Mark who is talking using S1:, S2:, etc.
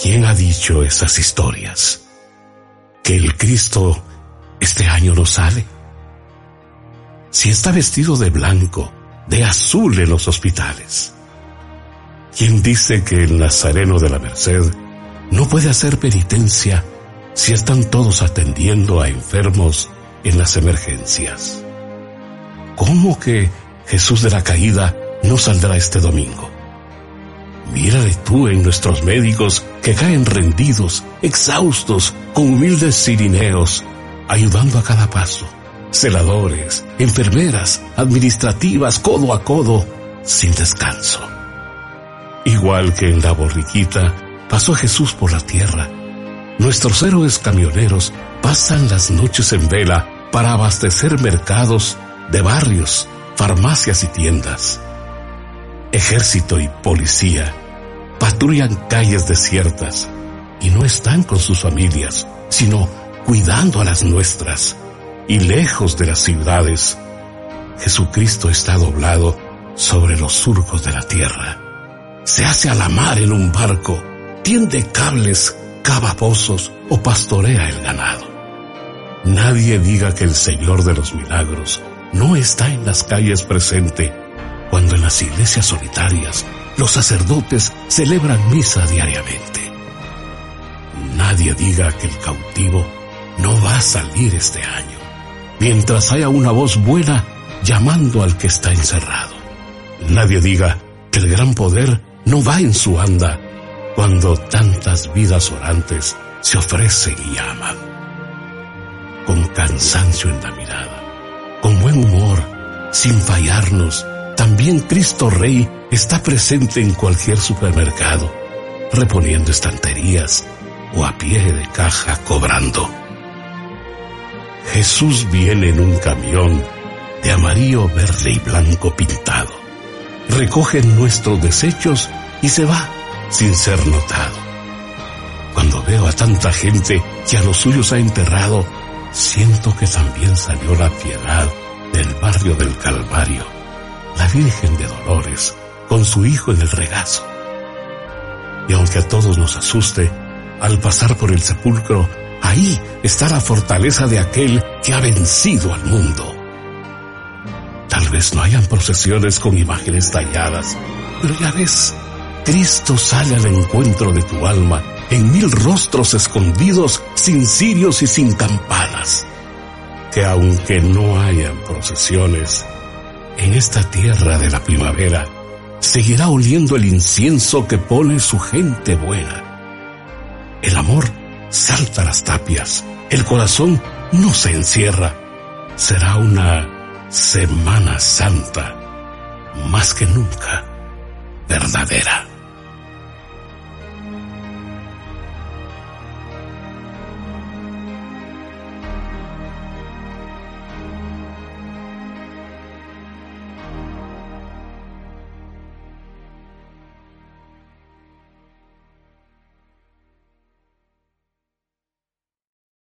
S1: ¿Quién ha dicho esas historias? ¿Que el Cristo este año no sale? Si está vestido de blanco, de azul en los hospitales. ¿Quién dice que el Nazareno de la Merced no puede hacer penitencia si están todos atendiendo a enfermos en las emergencias? ¿Cómo que Jesús de la Caída no saldrá este domingo? Mírale tú en nuestros médicos que caen rendidos, exhaustos, con humildes sirineos, ayudando a cada paso. Celadores, enfermeras, administrativas, codo a codo, sin descanso. Igual que en la borriquita, pasó Jesús por la tierra. Nuestros héroes camioneros pasan las noches en vela para abastecer mercados de barrios, farmacias y tiendas. Ejército y policía patrullan calles desiertas y no están con sus familias, sino cuidando a las nuestras y lejos de las ciudades. Jesucristo está doblado sobre los surcos de la tierra. Se hace a la mar en un barco, tiende cables, cava pozos o pastorea el ganado. Nadie diga que el Señor de los milagros no está en las calles presente cuando en las iglesias solitarias los sacerdotes celebran misa diariamente. Nadie diga que el cautivo no va a salir este año, mientras haya una voz buena llamando al que está encerrado. Nadie diga que el gran poder no va en su anda cuando tantas vidas orantes se ofrecen y aman. Con cansancio en la mirada, con buen humor, sin fallarnos, también Cristo Rey está presente en cualquier supermercado, reponiendo estanterías o a pie de caja cobrando. Jesús viene en un camión de amarillo, verde y blanco pintado. Recoge nuestros desechos y se va sin ser notado. Cuando veo a tanta gente que a los suyos ha enterrado, siento que también salió la piedad del barrio del Calvario, la Virgen de Dolores, con su hijo en el regazo. Y aunque a todos nos asuste, al pasar por el sepulcro, ahí está la fortaleza de aquel que ha vencido al mundo. Tal vez no hayan procesiones con imágenes talladas, pero ya ves, Cristo sale al encuentro de tu alma en mil rostros escondidos, sin cirios y sin campanas. Que aunque no hayan procesiones, en esta tierra de la primavera, seguirá oliendo el incienso que pone su gente buena. El amor salta las tapias, el corazón no se encierra. Será una Semana Santa más que nunca verdadera.